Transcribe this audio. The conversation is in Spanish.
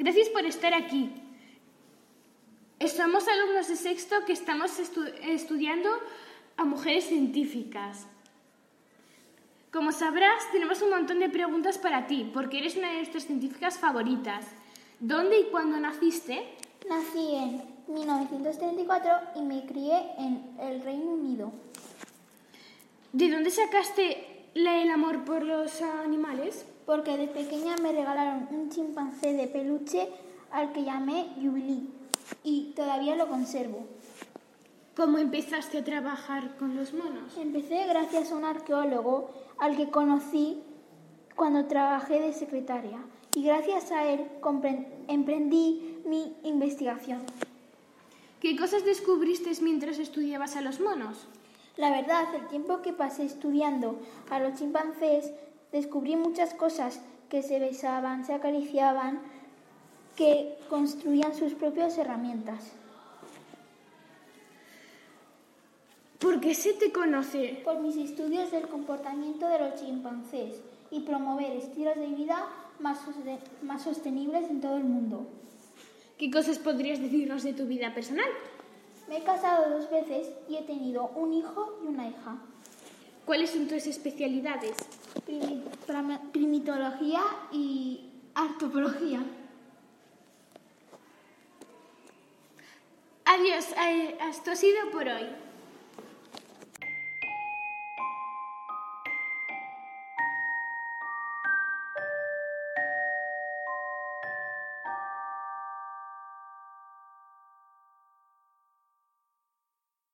Gracias por estar aquí. Somos alumnos de sexto que estamos estu- estudiando a mujeres científicas. Como sabrás, tenemos un montón de preguntas para ti, porque eres una de nuestras científicas favoritas. ¿Dónde y cuándo naciste? Nací en 1934 y me crié en el Reino Unido. ¿De dónde sacaste el amor por los animales? porque de pequeña me regalaron un chimpancé de peluche al que llamé Jubilee y todavía lo conservo. ¿Cómo empezaste a trabajar con los monos? Empecé gracias a un arqueólogo al que conocí cuando trabajé de secretaria y gracias a él emprendí mi investigación. ¿Qué cosas descubriste mientras estudiabas a los monos? La verdad, el tiempo que pasé estudiando a los chimpancés, descubrí muchas cosas que se besaban, se acariciaban, que construían sus propias herramientas. ¿Por qué se te conoce? Por mis estudios del comportamiento de los chimpancés y promover estilos de vida más, más sostenibles en todo el mundo. ¿Qué cosas podrías decirnos de tu vida personal? Me he casado dos veces y he tenido un hijo y una hija. ¿Cuáles son tus especialidades? Primi- primitología y artopología. Adiós, eh, esto ha sido por hoy.